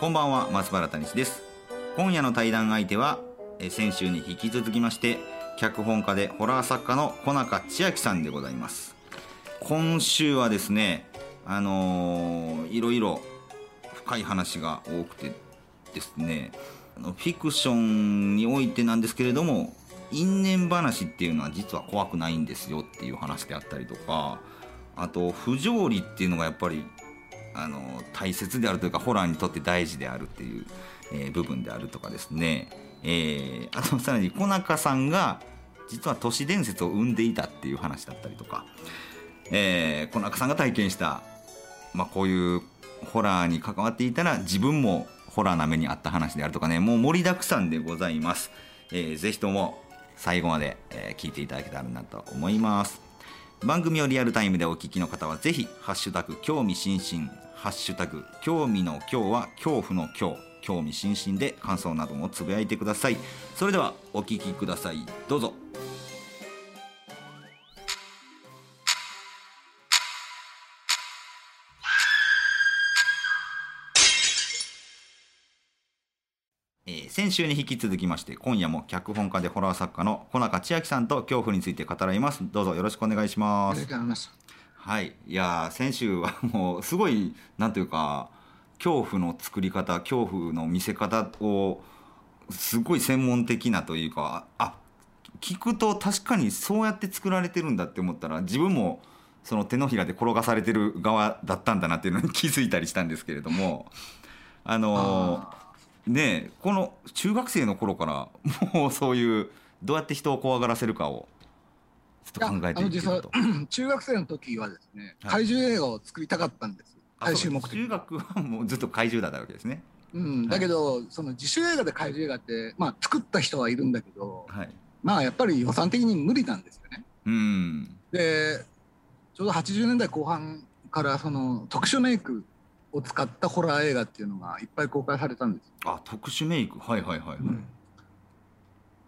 こんばんは松原谷氏です。今夜の対談相手はえ先週に引き続きまして脚本家でホラー作家の小中千秋さんでございます。今週はですねあのー、いろいろ深い話が多くてですねフィクションにおいてなんですけれども因縁話っていうのは実は怖くないんですよっていう話であったりとかあと不条理っていうのがやっぱりあの大切であるというかホラーにとって大事であるっていう、えー、部分であるとかですね、えー、あとさらに小中さんが実は都市伝説を生んでいたっていう話だったりとか、えー、小中さんが体験した、まあ、こういうホラーに関わっていたら自分もホラーな目にあった話であるとかね。もう盛りだくさんでございます、えー、ぜひとも最後まで、え、聞いていただけたらなと思います。番組をリアルタイムでお聞きの方はぜひハッシュタグ興味津々ハッシュタグ興味の今日は恐怖の今日興味津々で感想などもつぶやいてください。それではお聞きください。どうぞ。先週に引き続きまして今夜も脚本家でホラー作家の小中千秋さんと恐怖について語らいます。どうぞよろしくお願いします。はい。いや先週はもうすごいなんというか恐怖の作り方恐怖の見せ方をすごい専門的なというかあ聞くと確かにそうやって作られてるんだって思ったら自分もその手のひらで転がされてる側だったんだなっていうのに気づいたりしたんですけれどもあのーねこの中学生の頃からもうそういうどうやって人を怖がらせるかをちょっと考えてい実は 中学生の時はですね、怪獣映画を作りたかったんです。最終目的。中学はもうずっと怪獣だったわけですね。うん、だけど、はい、その自主映画で怪獣映画って、まあ、作った人はいるんだけど、はい、まあやっぱり予算的に無理なんですよね。うん、でちょうど80年代後半からその特殊メイクを使ったホラー映画っていうのがいっぱい公開されたんです。あ特殊メイク？はいはいはいはい、うん、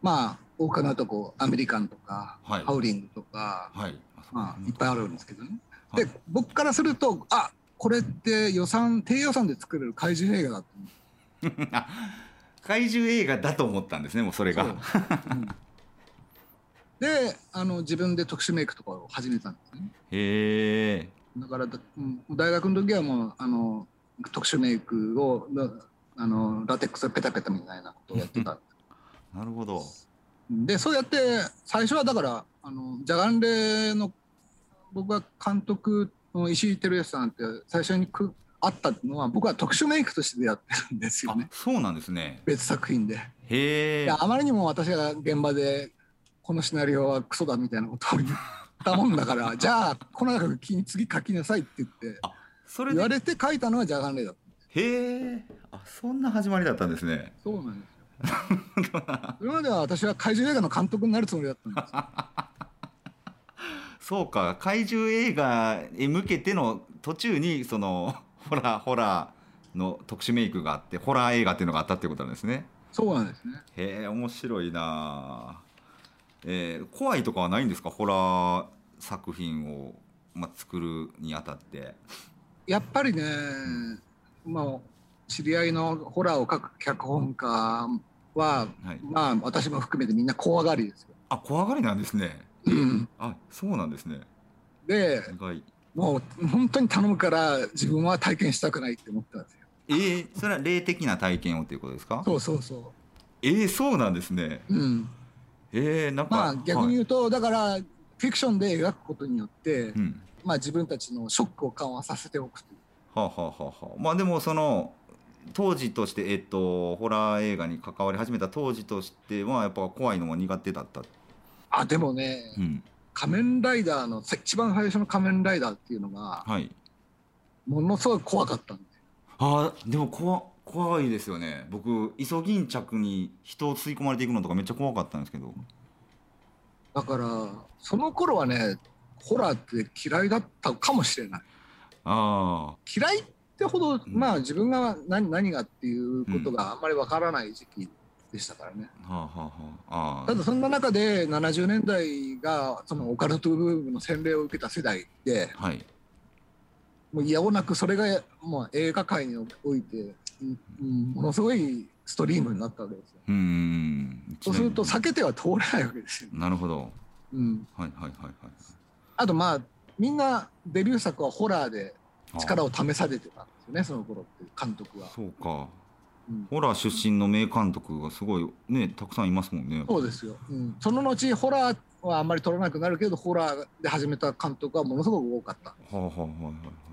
まあ大金とこアメリカンとか、はい、ハウリングとか、はい。まあ、いっぱいあるんですけどね、はい、で僕からするとあこれって予算低予算で作れる怪獣映画だと 怪獣映画だと思ったんですねもうそれが。う。うん、であの自分で特殊メイクとかを始めたんですね。へえ。だから、うん、大学の時はもうあの特殊メイクをあのラテックスペタペタみたいなことをやってた。なるほど。でそうやって最初はだからあのジャガンレの僕が監督の石井照康さんって最初にくあったのは僕は特殊メイクとしてやってるんですよね。そうなんですね。別作品で。へえ。あまりにも私が現場でこのシナリオはクソだみたいなことを言ったもんだからじゃあこの中次書きなさいって言ってそれ言われて書いたのはジャガンレイだった。へえ。あそんな始まりだったんですね。そうなんですよ。それまでは私は怪獣映画の監督になるつもりだったんです。そうか怪獣映画へ向けての途中にその ホラーホラーの特殊メイクがあってホラー映画っていうのがあったっていうことなんですね。そうなんですね。へえ面白いなえー、怖いとかはないんですか？ホラー作品を、まあ、作るにあたって。やっぱりね、まあ、知り合いのホラーを書く脚本家は、はい、まあ私も含めてみんな怖がりですよ。あ怖がりなんですね、うん、あそうなんですね。でもう本当に頼むから自分は体験したくないって思ったんですよ。えー、それは霊的な体験をということですか？そうそうそう。えー、そうなんですね。うんえー、なんかまあ逆に言うと、はい、だからフィクションで描くことによって、うん、まあ自分たちのショックを緩和させておくという。はあ、はあはあ、まあでもその当時として、えっと、ホラー映画に関わり始めた当時としてはやっぱ怖いのも苦手だった。あでもね、うん、仮面ライダーの一番最初の仮面ライダーっていうのが、はい、ものすごい怖かったんであでも怖怖いですよね。僕イソギンチャクに人を吸い込まれていくのとかめっちゃ怖かったんですけど。だからその頃はねホラーって嫌いだったかもしれない。あ嫌いってほど、うん、まあ自分が何何がっていうことがあんまりわからない時期でしたからね、うんはあはあ、ただそんな中で70年代がそのオカルトブームの洗礼を受けた世代で、はい、もういやおなくそれがもう映画界において、うん、ものすごいストリームになったわけですよ。うんそうすると避けては通れないわけですよ。なるほど。うん。はいはいはいはい。あとまあみんなデビュー作はホラーで力を試されてたんですよねその頃って監督は。そうか。うん、ホラー出身の名監督がすごいねたくさんいますもんね。そうですよ。うん、その後ホラーはあんまり撮らなくなるけどホラーで始めた監督はものすごく多かった。はあはあはいはい。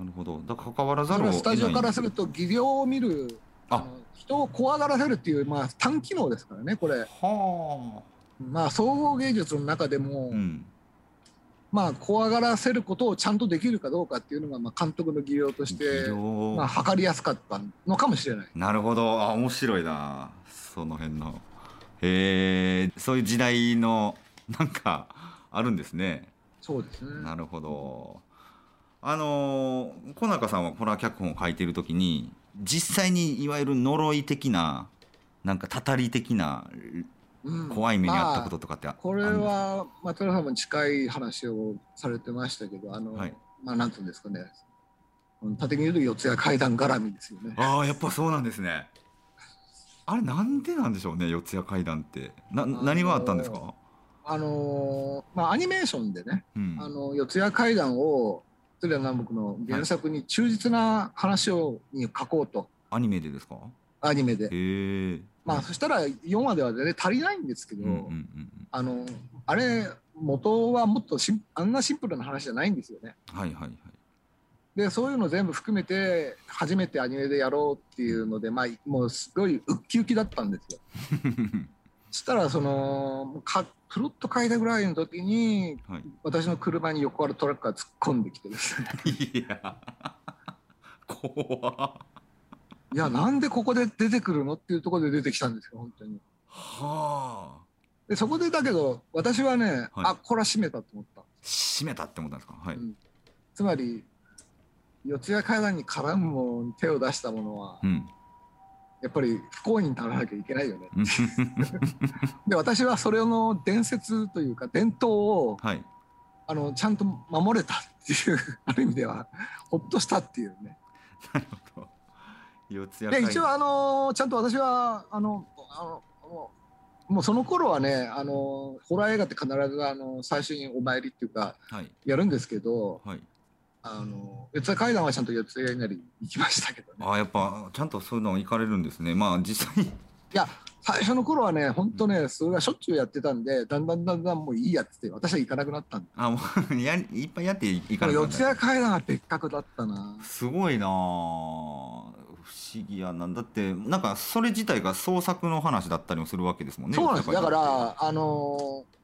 なるほど。だから関わらざるをスタジオからすると技量を見るあ人を怖がらせるっていう、まあ、単機能ですからねこれ。はあ。まあ総合芸術の中でも、うん、まあ怖がらせることをちゃんとできるかどうかっていうのが、まあ、監督の技量として、まあ、測りやすかったのかもしれない。なるほどあ面白いなその辺の。へえそういう時代のなんかあるんですね。そうですねなるほど。あの小中さんはホラー脚本を書いている時に実際にいわゆる呪い的ななんかたたり的な怖い目にあったこととかってあ、まあ、これは松浦さんも近い話をされてましたけどあの、はい、まあなんていうんですかね。縦に言うと四谷階段絡みですよね。ああやっぱそうなんですね。あれなんでなんでしょうね四谷階段って。な何があったんですか？あのまあアニメーションでね、うん、あの四谷階段を鶴屋南北の原作に忠実な話をに書こうと、アニメでですか？アニメでまあそしたら4話では全然足りないんですけど、あのあれ元はもっとしあんなシンプルな話じゃないんですよね。はいはいはい。でそういうの全部含めて初めてアニメでやろうっていうので、まあ、もうすごいウッキウキだったんですよ。そしたらそのかプロット書いたぐらいの時に、はい、私の車に横からトラックが突っ込んできてですね。いや。怖いやなんでここで出てくるのっていうところで出てきたんですよ本当に。はあ。でそこでだけど私はね、はい、あこれは閉めたと思った。閉めたって思ったんですか？はい、うん、つまり四谷階段に絡むもの手を出したものは、うんやっぱり不幸にならなきゃいけないよね。で私はそれの伝説というか伝統を、はい、あのちゃんと守れたっていう ある意味ではほっとしたっていうね。なるほど。四谷で一応あのちゃんと私はあのあのもうその頃はねあのホラー映画って必ずあの最初にお参りっていうか、はい、やるんですけど、はい、あの四谷階段はちゃんと四谷稲荷行きましたけどね。あやっぱちゃんとそういうの行かれるんですね。まあ実際。いや最初の頃はね本当ねそれがしょっちゅうやってたんでだんだんだんだんもういいやって私は行かなくなったんであもう やいっぱいやって行かなくなった。四谷階段は別格だったな。すごいな不思議やな。んだってなんかそれ自体が創作の話だったりもするわけですもんね。そうなんです。だからあのー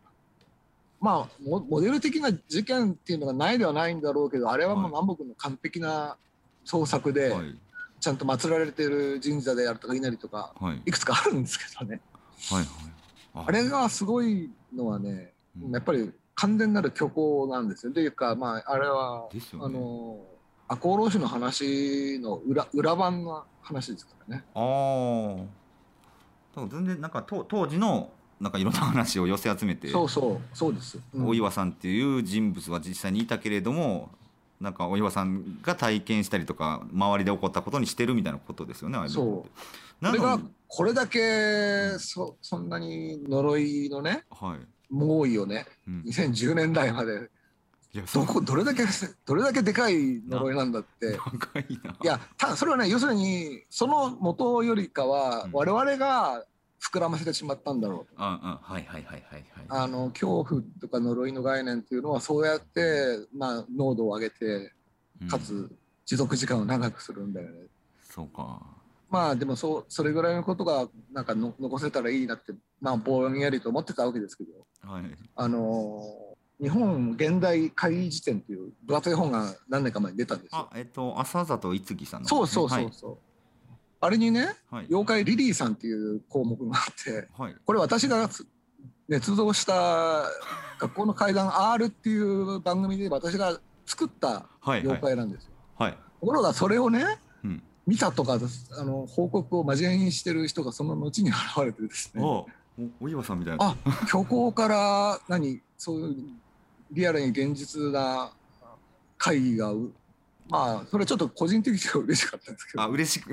まあモデル的な事件っていうのがないではないんだろうけどあれはもう南北の完璧な創作で、はい、ちゃんと祀られてる神社であるとか稲荷とか、はい、いくつかあるんですけどね、はいはい、あれがすごいのはね、うん、やっぱり完全なる虚構なんですよ。というか、まあ、あれは、ね、あの赤穂浪士の話の裏裏版の話ですからね。ああ。全然なんか当当時のなんかいろんな話を寄せ集めてそうそうそうです、うん、大岩さんっていう人物は実際にいたけれどもなんか大岩さんが体験したりとか周りで起こったことにしてるみたいなことですよねそう。それがこれだけそそんなに呪いのね、はい、猛威をね、うん、2010年代までいやどこどれだけどれだけでかい呪いなんだって。いやただそれはね要するにその元よりかは我々が膨らませてしまったんだろうと。はいはいはいはいはい。あの恐怖とか呪いの概念っていうのはそうやってまあ濃度を上げてかつ持続時間を長くするんだよね。うん、そうか。まあでもそうそれぐらいのことがなんかの残せたらいいなってまあぼんやりと思ってたわけですけど、はい、あの日本現代会議辞典っていう分厚い本が何年か前に出たんですよ。あえっと浅里いつぎさんの、ね、そうそうそうそう。はいあれにね、はい、妖怪リリーさんっていう項目があって、はい、これ私が捏造した学校の怪談 R っていう番組で私が作った妖怪なんですよ。はい、はい、ところがそれをね、うん、見たとかあの報告を真面目にしてる人がその後に現れてですね。お岩さんみたいな。あ虚構から何そういうリアルに現実な会議がまあそれはちょっと個人的には嬉しかったんですけど。あ嬉しく。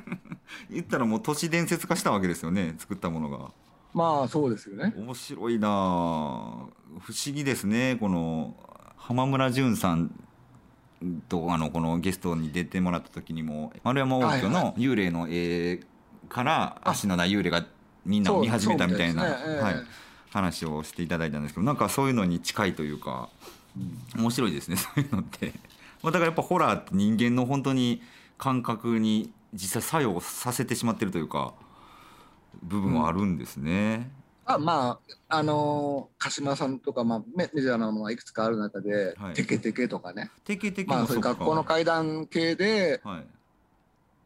言ったらもう都市伝説化したわけですよね作ったものが。まあそうですよね。面白いな不思議ですねこの浜村淳さんとあのこのゲストに出てもらった時にも。丸山王女の幽霊の絵から足のない幽霊がみんなを見始めたみたいな、ねえー、はい、話をしていただいたんですけどなんかそういうのに近いというか、うん、面白いですねそういうのって。まあ、だからやっぱホラーって人間の本当に感覚に実際作用させてしまってるというか部分はあるんですね。うん、あまああのー、鹿島さんとか、まあ、メメジャーなものがいくつかある中で「はい、テケテケ」とかね。テケテケまあ、それ学校の階段系で、はい、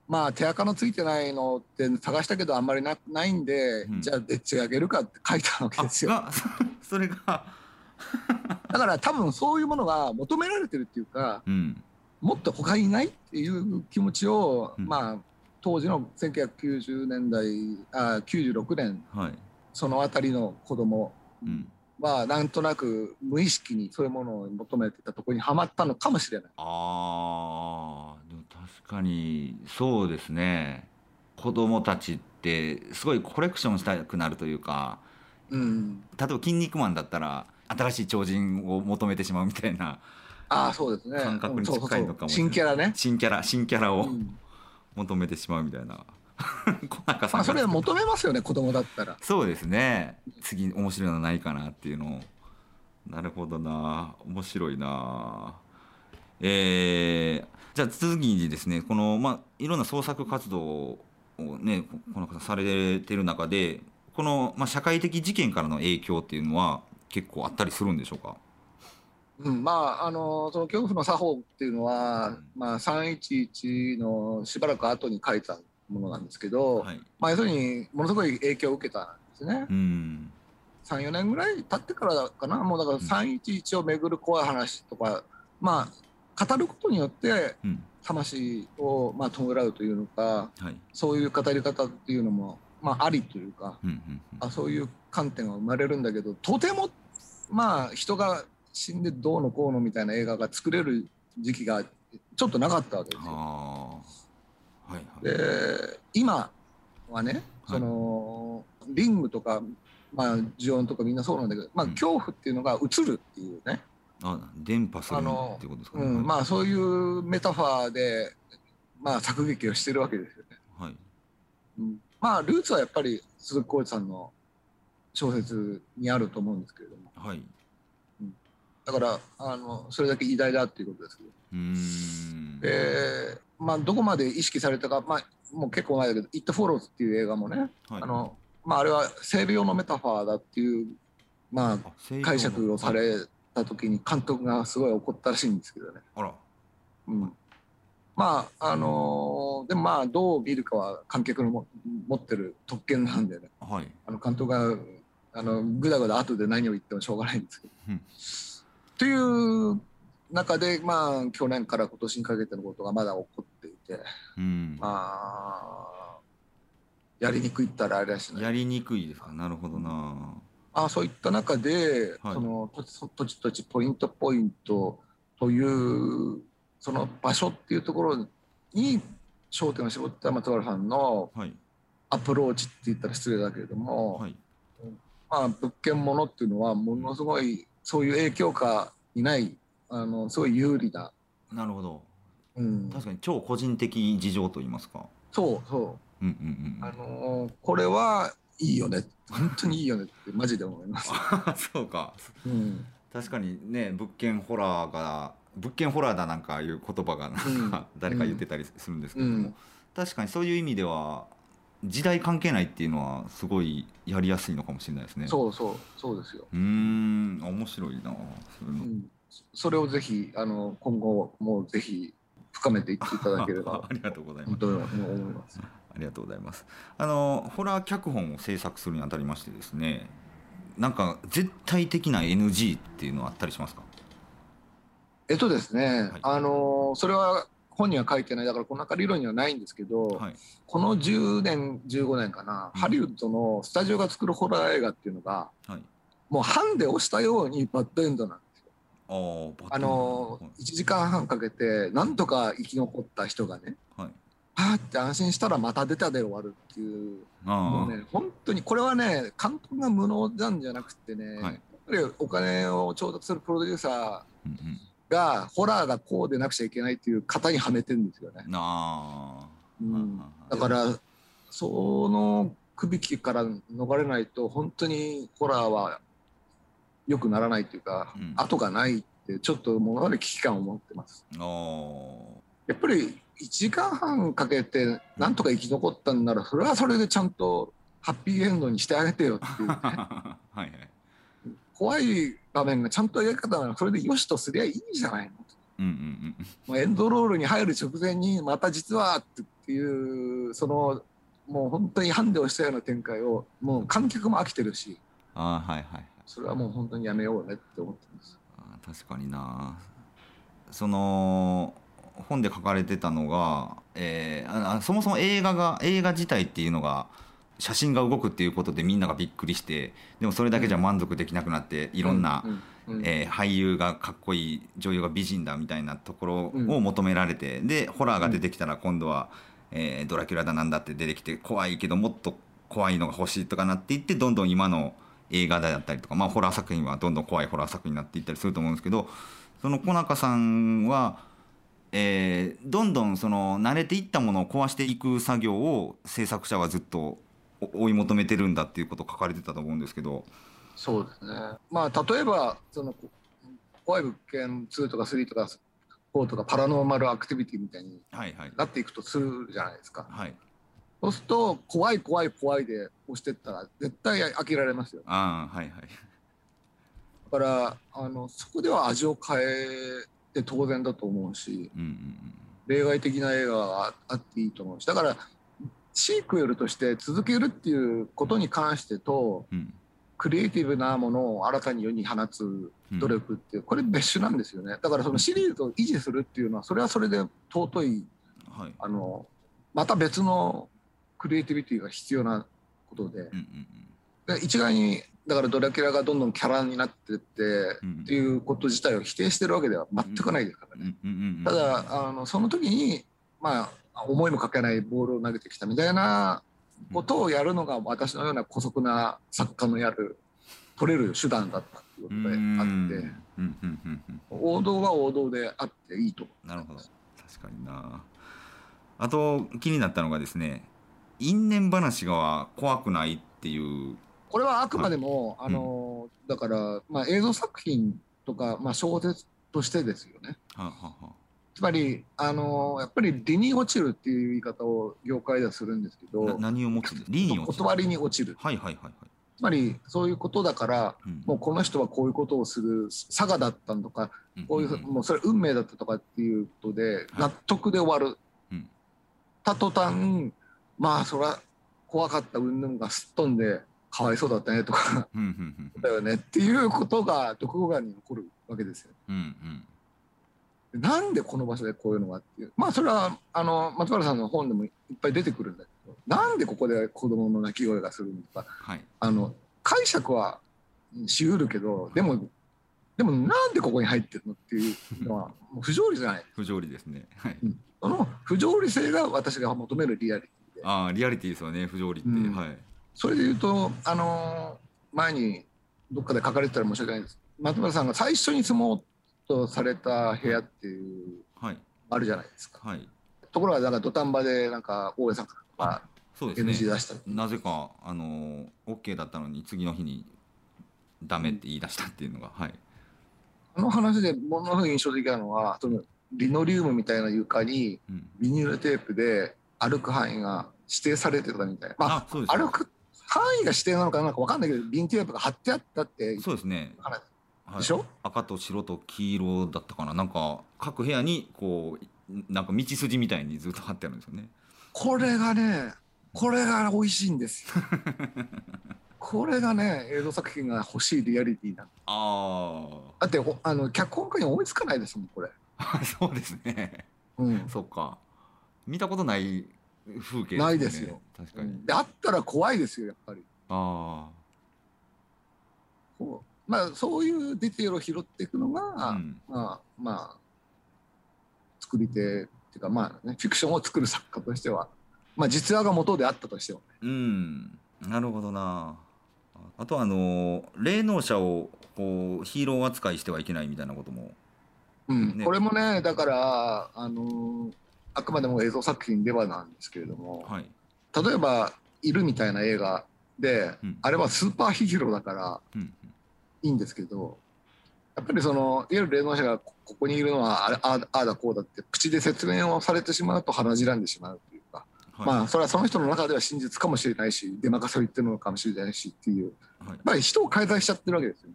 まあ手垢のついてないのって探したけどあんまりなないんで、うん、じゃあでっち上げるかって書いたわけですよ。それがだから多分そういうものが求められてるっていうか、うん、もっと他にないっていう気持ちを、うん、まあ当時の1990年代あ96年、はい、その辺りの子供はなんとなく無意識にそういうものを求めてたところにはまったのかもしれない。あでも確かにそうですね。子供たちってすごいコレクションしたくなるというか、うん、例えば「筋肉マン」だったら新しい超人を求めてしまうみたいなああそうですね。感覚に近いのかも新キャラね。新キャラ新キャラを求めてしまうみたいな。小中さん、まあ、それは求めますよね子供だったら。そうですね。次面白いのないかなっていうの。をなるほどな。面白いな。えー、じゃあ次にですねこの、まあ、いろんな創作活動をねこの方されてる中でこの、まあ、社会的事件からの影響っていうのは結構あったりするんでしょうか？うん、まああのその恐怖の作法っていうのは、うん、まあ、311のしばらく後に書いたものなんですけど、はい、まあ、要するにものすごい影響を受けたんですね。うん、34年ぐらい経ってからかな。もうだから311をめぐる怖い話とか、まあ語ることによって魂をまあ弔うというのか、はい、そういう語り方っていうのも、まあ、ありというか、うんうんうん、あそういう観点が生まれるんだけどとてもまあ人が死んでどうのこうのみたいな映画が作れる時期がちょっとなかったわけですよ。はいはい、で今はねその、はい、リングとか、まあ、ジオンとかみんなそうなんだけど、まあ、恐怖っていうのが映るっていうね。あ電波するってことですかね。うん、まあそういうメタファーで、まあ、作劇をしてるわけですよね。はい、うん、まあルーツはやっぱり鈴木浩二さんの小説にあると思うんですけれども。はい。だからあのそれだけ偉大だっていうことですけど。でまあどこまで意識されたか、まあ、もう結構前だけど「イット・フォローズ」っていう映画もね、はい、あのまあ、あれは西洋のメタファーだっていう、まあ、解釈をされた時に監督がすごい怒ったらしいんですけどね。あら。うん、まああのー、でもまあどう見るかは観客のも持ってる特権なんでね、はい、あの監督があのぐだぐだ後で何を言ってもしょうがないんですけど。うん。という中で、まあ、去年から今年にかけてのことがまだ起こっていて、うん、まあ、やりにくいったらあれだし、ね、やりにくいですか、なるほどな。あそういった中で、はい、その土地土地ポイントポイントというその場所っていうところに焦点を絞った松原さんのアプローチって言ったら失礼だけれども、はい、まあ物件ものっていうのはものすごいそういう影響下にないあのすごい有利ななるほど、うん、確かに超個人的事情と言いますか。そうそう,、うんうんうん、あのこれはいいよね。本当にいいよねってマジで思います。そうか、うん、確かにね物件ホラーが物件ホラーだなんかいう言葉がなんか、誰か言ってたりするんですけども、うん、確かにそういう意味では時代関係ないっていうのはすごいやりやすいのかもしれないですね。そうそうそうですよ。うん面白いなそれ,、うん、それをぜひあの今後もぜひ深めていっていただければ。ありがとうございます。ありがとうございます。あのホラー脚本を制作するにあたりましてですねなんか絶対的な NG っていうのはあったりしますか？えっとですね、はい、あのそれは本には書いてない。だからこの中理論にはないんですけど、はい、この10年15年かな、うん、ハリウッドのスタジオが作るホラー映画っていうのが、はい、もうハンデをしたようにバッドエンドなんですよ。あの1時間半かけてなんとか生き残った人がね、はい、あって安心したらまた出たで終わるっていうもうね本当にこれはね監督が無能なんじゃなくてね、はい、やっぱりお金を調達するプロデューサー、うんうんがホラーがこうでなくちゃいけないっていう型にはめてるんですよね。あうん、だからその首引きから逃れないと本当にホラーは良くならないというか、うん、後がないってちょっと物語危機感を持ってます。やっぱり1時間半かけてなんとか生き残ったんならそれはそれでちゃんとハッピーエンドにしてあげてよっていうね。はいはい怖い場面がちゃんと描き方ならそれでよしとすりゃいいじゃないの。うんうんうん、エンドロールに入る直前にまた実はっていうそのもう本当にハンデをしたような展開をもう観客も飽きてるしあ、はいはい、それはもう本当にやめようねって思ってます。あ確かになその本で書かれてたのが、えー、あそもそも映画が映画自体っていうのが写真が動くっていうことでみんながびっくりしてでもそれだけじゃ満足できなくなっていろんな、えー、俳優がかっこいい女優が美人だみたいなところを求められてでホラーが出てきたら今度は、えー、ドラキュラだなんだって出てきて怖いけどもっと怖いのが欲しいとかなっていってどんどん今の映画だったりとか、まあ、ホラー作品はどんどん怖いホラー作品になっていったりすると思うんですけどその小中さんは、えー、どんどんその慣れていったものを壊していく作業を制作者はずっと追い求めてるんだっていうこと書かれてたと思うんですけど。そうですね。まあ例えばその怖い物件2とか3とか4とかパラノーマルアクティビティみたいになっていくとするじゃないですか。はい。そうすると怖い怖い怖いで押してったら絶対飽きられますよ、ああはいはい。だからあのそこでは味を変えて当然だと思うし、うんうんうん、例外的な映画があっていいと思うしだからシークエルとして続けるっていうことに関してと、うん、クリエイティブなものを新たに世に放つ努力っていう、これ別種なんですよね。だからそのシリーズを維持するっていうのはそれはそれで尊い、はい、あのまた別のクリエイティビティが必要なことで。うんうんうん、で一概にだからドラキュラがどんどんキャラになってって、っていうこと自体を否定してるわけでは全くないですからね。ただあのその時にまあ思いもかけないボールを投げてきたみたいなことをやるのが私のような姑息な作家のやる取れる手段だったっていうことであって王道は王道であっていいと。なるほど。確かにな。あと気になったのがですね因縁話が怖くないっていう。これはあくまでも、あの、だから、まあ、映像作品とか、まあ、小説としてですよね。はははつまり、あのやっぱり理に落ちるっていう言い方を業界ではするんですけど、何を持つ？理に落ちる。断りに落ちる。はいはいはい、はい。つまり、そういうことだから、うん、もうこの人はこういうことをする佐賀だったとか、こういう、もうそれ運命だったとかっていうことで、納得で終わる。はい、た途端、まあ、それは怖かった云々がすっ飛んで、かわいそうだったねとかだよねっていうことが読後感に残るわけですよ。うんうんなんでこの場所でこういうのがっていう。まあそれはあの松原さんの本でもいっぱい出てくるんだけどなんでここで子供の泣き声がするのか、はい、あの解釈はしうるけどでもでもなんでここに入ってるのっていうのは もう不条理じゃない。不条理ですね、はい、うん、その不条理性が私が求めるリアリティで。ああリアリティですよね。不条理って、うん、はい。それで言うとあの前にどっかで書かれてたら申し訳ないです。松原さんが最初に相撲とされた部屋っていう、はい、あるじゃないですか。はい、ところがなんか土壇場でなんか大江さんがそうですね、NG 出したなぜかあの OK だったのに次の日にダメって言い出したっていうのが、はい、あの話でものすごい印象的なのはそのリノリウムみたいな床にビニールテープで歩く範囲が指定されてたみたいな、まあ、あ歩く範囲が指定なのかなんか分かんないけどビニテープが貼ってあったってそうですねでしょ、赤と白と黄色だったかな。なんか各部屋にこうなんか道筋みたいにずっと貼ってあるんですよね。これがねこれが美味しいんですよ。これがね映像作品が欲しいリアリティなあだってあの脚本家に追いつかないですもんこれ。そうですね。うん。そっか。見たことない風景、ね、ないですよ。確かに。であったら怖いですよやっぱり。ああまあそういうディテールを拾っていくのが、うん、まあまあ作り手っていうかまあねフィクションを作る作家としてはまあ実話が元であったとしてもね。うん。なるほどな。あとあの霊能者をこうヒーロー扱いしてはいけないみたいなことも、うん、ね、これもねだからあのあくまでも映像作品ではなんですけれども、はい、例えば「いる」みたいな映画で、うん、あれはスーパーヒーローだからいいんですけど、やっぱりそのいわゆる霊能者がここにいるのはあああだこうだって口で説明をされてしまうと鼻じらんでしまうというか、はい、まあそれはその人の中では真実かもしれないし出任せを言ってるのかもしれないしっていう、はい、やっぱり人を介在しちゃってるわけですよ、ね。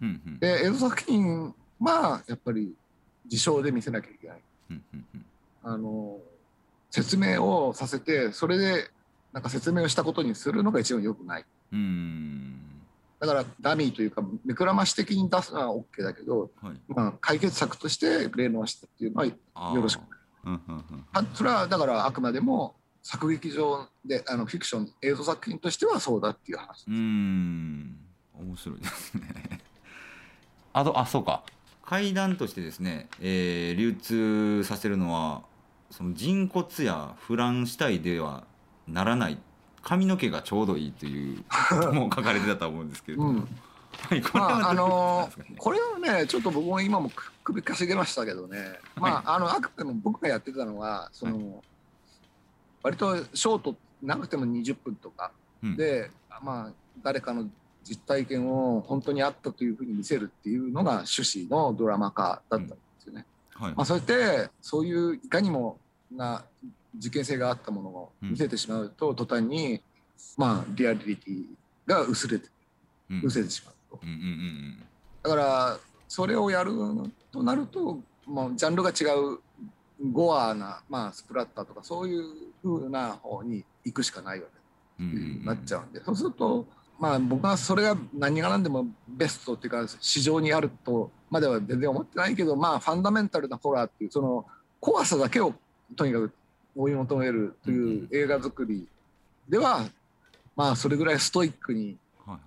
うんうん、で映像作品はやっぱり事象で見せなきゃいけない。うんうんうん、あの説明をさせてそれでなんか説明をしたことにするのが一番よくない。うんだからダミーというか目くらまし的に出すのは OK だけど、はい、まあ、解決策として例のしたっていうのはよろしく。ない。それはだからあくまでも作劇場であのフィクション映像作品としてはそうだっていう話。うん。面白いですね。あとあそうか。階段としてですね、えー、流通させるのはその人骨やフラン死体ではならない髪の毛がちょうどいいということも書かれてたと思うんですけれども、うん、はい、これは、まあ、あのー、これはねちょっと僕も今も首かしげましたけどね、まああのあくても僕がやってたのはその、はい、割とショートなくても20分とか。で、うん、まあ誰かの実体験を本当にあったというふうに見せるっていうのが趣旨のドラマ化だったんですよね。うん。はい、まあ、それってそういういかにもな事件性があったものを見せてしまうと、途端に、まあ、リアリティが薄れて、薄れてしまうと。だからそれをやるとなると、まあ、ジャンルが違うゴアな、まあ、スプラッターとかそういうふうな方に行くしかないわけ。になっちゃうんで、そうすると、まあ、僕はそれが何が何でもベストっていうか市場にあるとまでは全然思ってないけど、まあ、ファンダメンタルなホラーっていうその怖さだけをとにかく追い求めるという映画作りでは、まあそれぐらいストイックに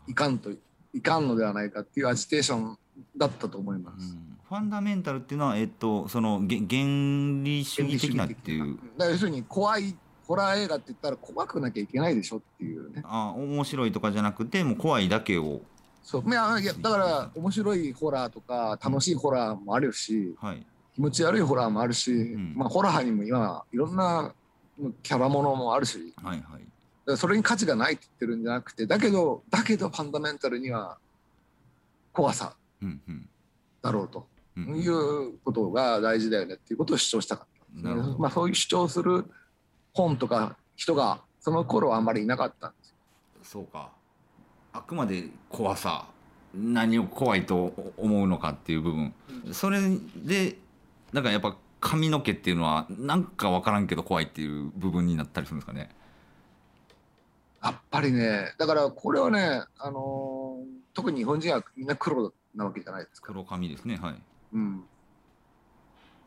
いかんと、いかんのではないかっていうアジテーションだったと思います。ファンダメンタルっていうのは、えっと、その原理主義的なっていう。だ要するに怖いホラー映画って言ったら怖くなきゃいけないでしょっていうね。あ面白いとかじゃなくてもう怖いだけを。そういやだから面白いホラーとか楽しいホラーもあるし、はい、気持ち悪いホラーもあるし、うん、まあ、ホラーにも今いろんなキャラものもあるし、はいはい、それに価値がないって言ってるんじゃなくてだけどだけどファンダメンタルには怖さだろうと。いうことが大事だよねっていうことを主張したかった、まあ、そういう主張する本とか人がその頃はあんまりいなかったんですそうか。あくまで怖さ。何を怖いと思うのかっていう部分、うん、それでなんかやっぱ髪の毛っていうのはなんか分からんけど怖いっていう部分になったりするんですかね？やっぱりねだからこれはね、あのー、特に日本人はみんな黒なわけじゃないですか。黒髪ですねはい、うん、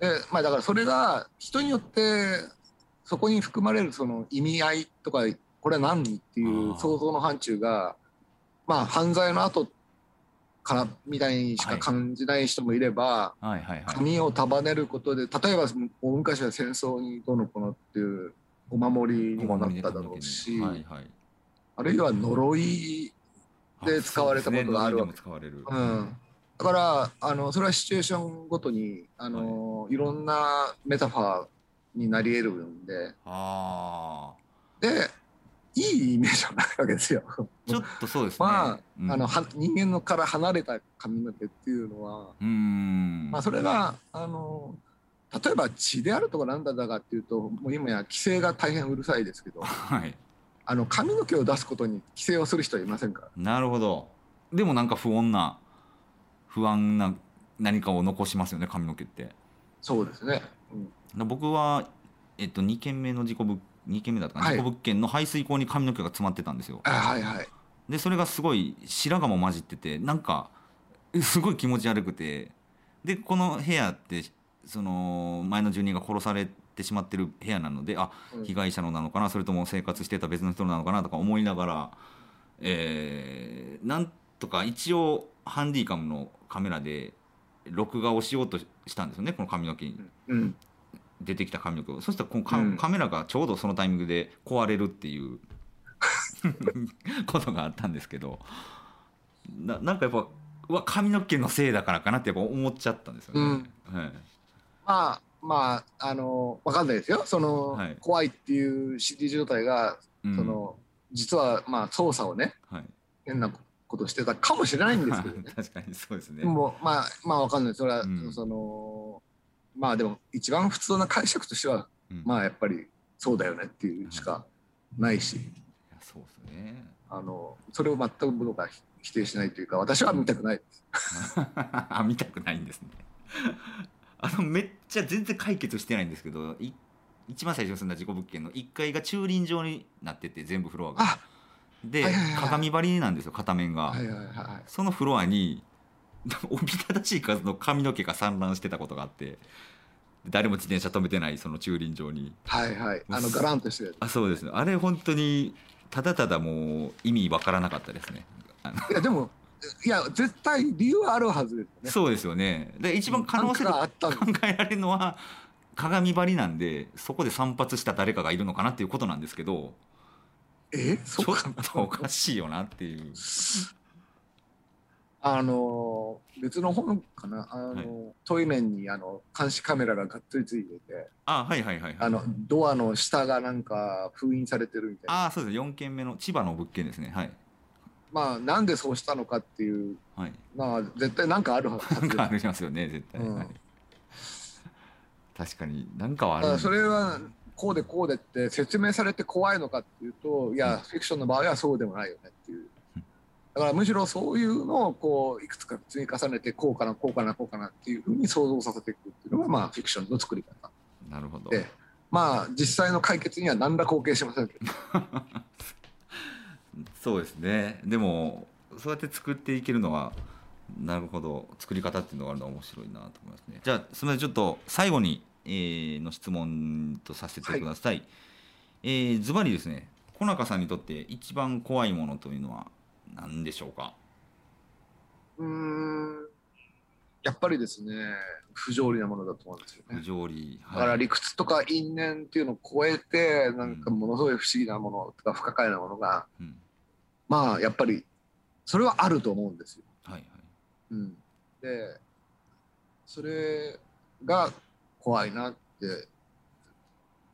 でまあだからそれが人によってそこに含まれるその意味合いとかこれは何っていう想像の範疇がまあ犯罪の後かみたいにしか感じない人もいれば、髪を束ねることで例えば大昔は戦争にどうのこのっていうお守りにもなっただろうし、はいはい、あるいは呪いで使われたことがある。わけ、ね、うん、だからあのそれはシチュエーションごとにあの、はい、いろんなメタファーになり得るんで。でいいイメージはないわけですよ。ちょっとそうですね。まあ、うん、あのは人間のから離れた髪の毛っていうのは、うんまあそれがあの例えば血であるとかなんだだかっていうと、もう今や規制が大変うるさいですけど、はい、あの髪の毛を出すことに規制をする人はいませんから。なるほど。でもなんか不穏な不安な何かを残しますよね髪の毛って。そうですね。うん、僕は、えっと、2軒目の事故物2軒目だったかな、はい、事故物件の排水溝に髪の毛が詰まってたんですよ。はいはい、でそれがすごい白髪も混じっててなんか すごい気持ち悪くてでこの部屋ってその前の住人が殺されてしまってる部屋なのであ被害者のなのかなそれとも生活してた別の人なのかなとか思いながら、えー、なんとか一応ハンディカムのカメラで録画をしようとしたんですよねこの髪の毛に、うん、出てきた髪の毛をそしたらこのカ,、カメラがちょうどそのタイミングで壊れるっていうことがあったんですけどななんかやっぱわ髪の毛のせいだからかなってやっぱ思っちゃったんですよね。うん。はい、まあまああの分かんないですよ。その、はい、怖いっていう心理状態が、うん、その実はまあ操作をね、はい、変なことしてたかもしれないんですけどね。確かにそうですね。もうまあまあ分かんない。それは、うん、そのまあでも一番普通な解釈としては、うん、まあやっぱりそうだよねっていうしかないし、はい、そうですね。あのそれを全く僕は否定しないというか私は見たくないです。あ 見たくないんですね。あのめっちゃ全然解決してないんですけど一番最初に住んだ事故物件の1階が駐輪場になってて全部フロアが。で、はいはいはい、鏡張りなんですよ片面が、はいはいはい、そのフロアに おびただしい数の髪の毛が散乱してたことがあって誰も自転車止めてないその駐輪場に。はいはい。あのガランとして。あそうですね。あれ本当にただただもう意味わからなかったですね。いやでもいや絶対理由はあるはずですよね。そうですよね。で一番可能性と考えられるのは鏡張りなんでそこで散髪した誰かがいるのかなっていうことなんですけどえちょっとおかしいよなっていう。あの別の本かな？あの、はい、トイレにあの監視カメラががっつりついてて。あはいはいはい、はい、あのドアの下がなんか封印されてるみたいな。あそうです。4軒目の千葉の物件ですね。はい。まあなんでそうしたのかっていう、はい、まあ絶対なんかあるはずなんかありますよね絶対、うん、はい、確かになんかはあるそれはこうでこうでって説明されて怖いのかっていうといやフィクションの場合はそうでもないよねっていうだからむしろそういうのをこういくつか積み重ねてこうかなこうかなこうかなっていうふうに想像させていくっていうのがまあフィクションの作り方。なるほど。でまあ実際の解決には何ら貢献しませんけど そうですね。でもそうやって作っていけるのはなるほど作り方っていうのがあるのは面白いなと思いますね。じゃあすみません。ちょっと最後にえー、の質問とさせてください。はい、えー、ズバリですね、小中さんにとって一番怖いものというのは？何でしょうか？うん。やっぱりですね不条理なものだと思うんですよね。不条理、はい、だから理屈とか因縁っていうのを超えてなんかものすごい不思議なものとか不可解なものが、うん、まあやっぱりそれはあると思うんですよ。はいはい。うん、でそれが怖いなって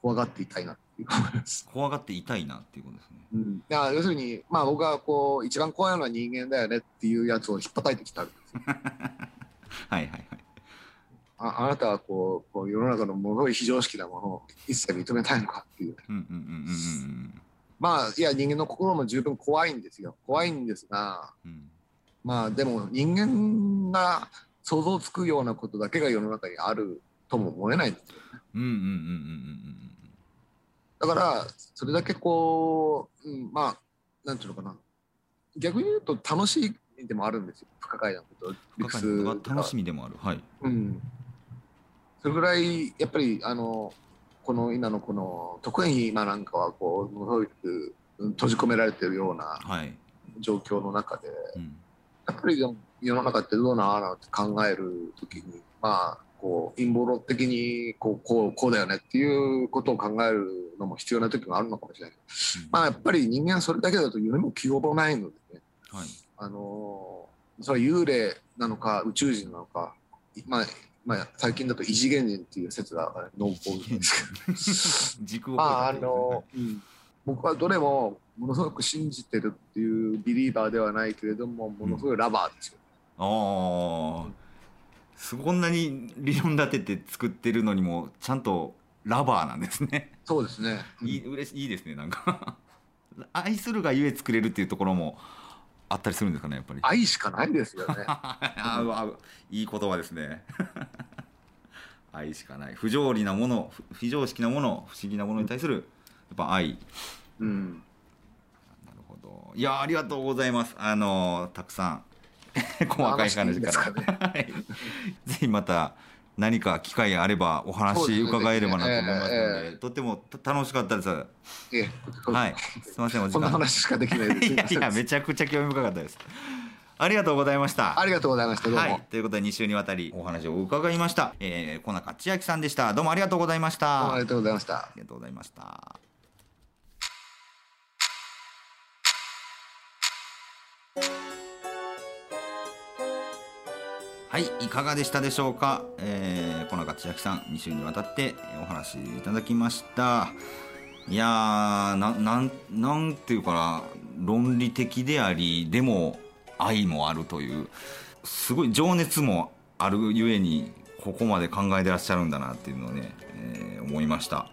怖がっていたいなって 怖がっていたいなっていうことですね。うん、いや要するにまあ僕はこう一番怖いのは人間だよねっていうやつをひっぱたいてきたんですよ。はいはいはい。ああなたはこうこう世の中のもの非常識なものを一切認めたいのかっていう。まあいや人間の心も十分怖いんですよ怖いんですが、うん、まあでも人間が想像つくようなことだけが世の中にあるとも思えないんですよね。うんうんうんうんうん。だからそれだけこう、うん、まあなんていうのかな。逆に言うと楽しいでもあるんですよ。不可解なこと。不可解なことが楽しみでもある。はい、うん、それぐらいやっぱりあのこの今のこの特に今なんかはこうすごく閉じ込められてるような状況の中で、はいうん、やっぱり世の中ってどうなのって考える時にまあこう陰謀論的にこうこうこうだよねっていうことを考えるのも必要な時があるのかもしれない、うん、まあやっぱり人間それだけだと夢も記憶もないのでね、はい、あのそれは幽霊なのか宇宙人なのか、まあまあ、最近だと異次元人っていう説が濃厚ですけど。まああの、うん、僕はどれもものすごく信じてるっていうビリーバーではないけれどもものすごいラバーですよ、ね、うん、ああこんなに理論立てて作ってるのにもちゃんとラバーなんですね。そうですね、うん、いい嬉しいいいですねなんか。愛するがゆえ作れるっていうところもあったりするんですかねやっぱり。愛しかないですよね。あいい言葉ですね。愛しかない。不条理なもの非常識なもの不思議なものに対するやっぱ愛。うん。なるほど。いやありがとうございます。あのたくさん細かい話から、ね、ぜひまた何か機会あればお話伺えればなと思いますので、えー、とっても楽しかったです。えー、はい、すみませんお時間。そんな話しかできないです。いやいやめちゃくちゃ興味深かったです。ありがとうございました。ありがとうございました。はい、ということで2週にわたりお話を伺いました。えー、小中千秋さんでした。どうもありがとうございました。ありがとうございました。ありがとうございました。はいいかがでしたでしょうか、えー、小中千秋さん2週にわたってお話いただきました。いやーななんなんていうかな論理的でありでも愛もあるというすごい情熱もあるゆえにここまで考えてらっしゃるんだなっていうのをね、えー、思いました。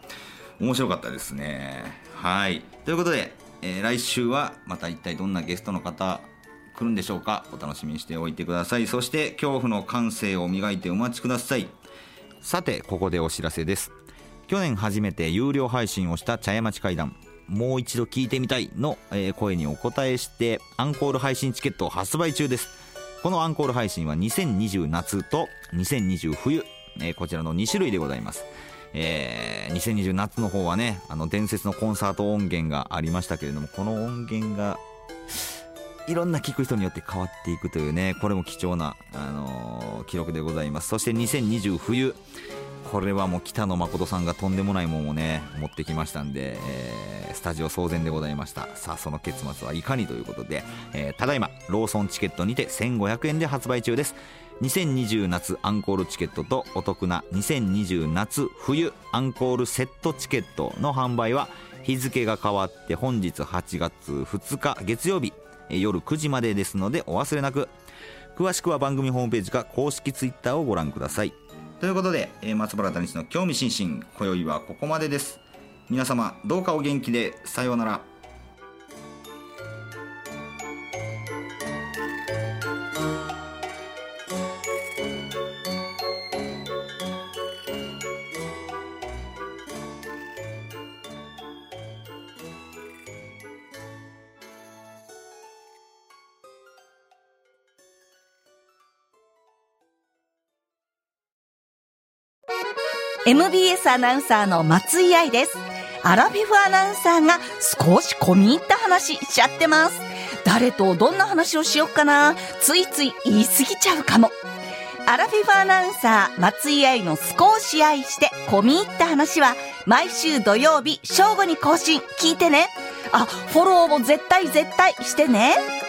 面白かったですね。はい。ということで、えー、来週はまた一体どんなゲストの方来るんでしょうか？お楽しみにしておいてください。そして恐怖の感性を磨いてお待ちください。さてここでお知らせです。去年初めて有料配信をした茶屋町会談。もう一度聞いてみたいの、え声にお答えしてアンコール配信チケットを発売中です。このアンコール配信は2020夏と2020冬、えこちらの2種類でございます。えー、2020夏の方はねあの伝説のコンサート音源がありましたけれどもこの音源がいろんな聞く人によって変わっていくというねこれも貴重な、あのー、記録でございます。そして2020冬これはもう北野誠さんがとんでもないもんをね持ってきましたんで、えー、スタジオ騒然でございました。さあその結末はいかにということで、えー、ただいまローソンチケットにて1500円で発売中です。2020夏アンコールチケットとお得な2020夏冬アンコールセットチケットの販売は日付が変わって本日8月2日月曜日夜9時までですのでお忘れなく。詳しくは番組ホームページか公式ツイッターをご覧ください。ということで、えー、松原谷氏の興味津々今宵はここまでです。皆様どうかお元気でさようなら。MBS アナウンサーの松井愛です。アラフィフアナウンサーが少し込み入った話しちゃってます。誰とどんな話をしよっかなついつい言い過ぎちゃうかも。アラフィフアナウンサー松井愛の少し愛して込み入った話は毎週土曜日正午に更新聞いてね。あ、フォローも絶対絶対してね。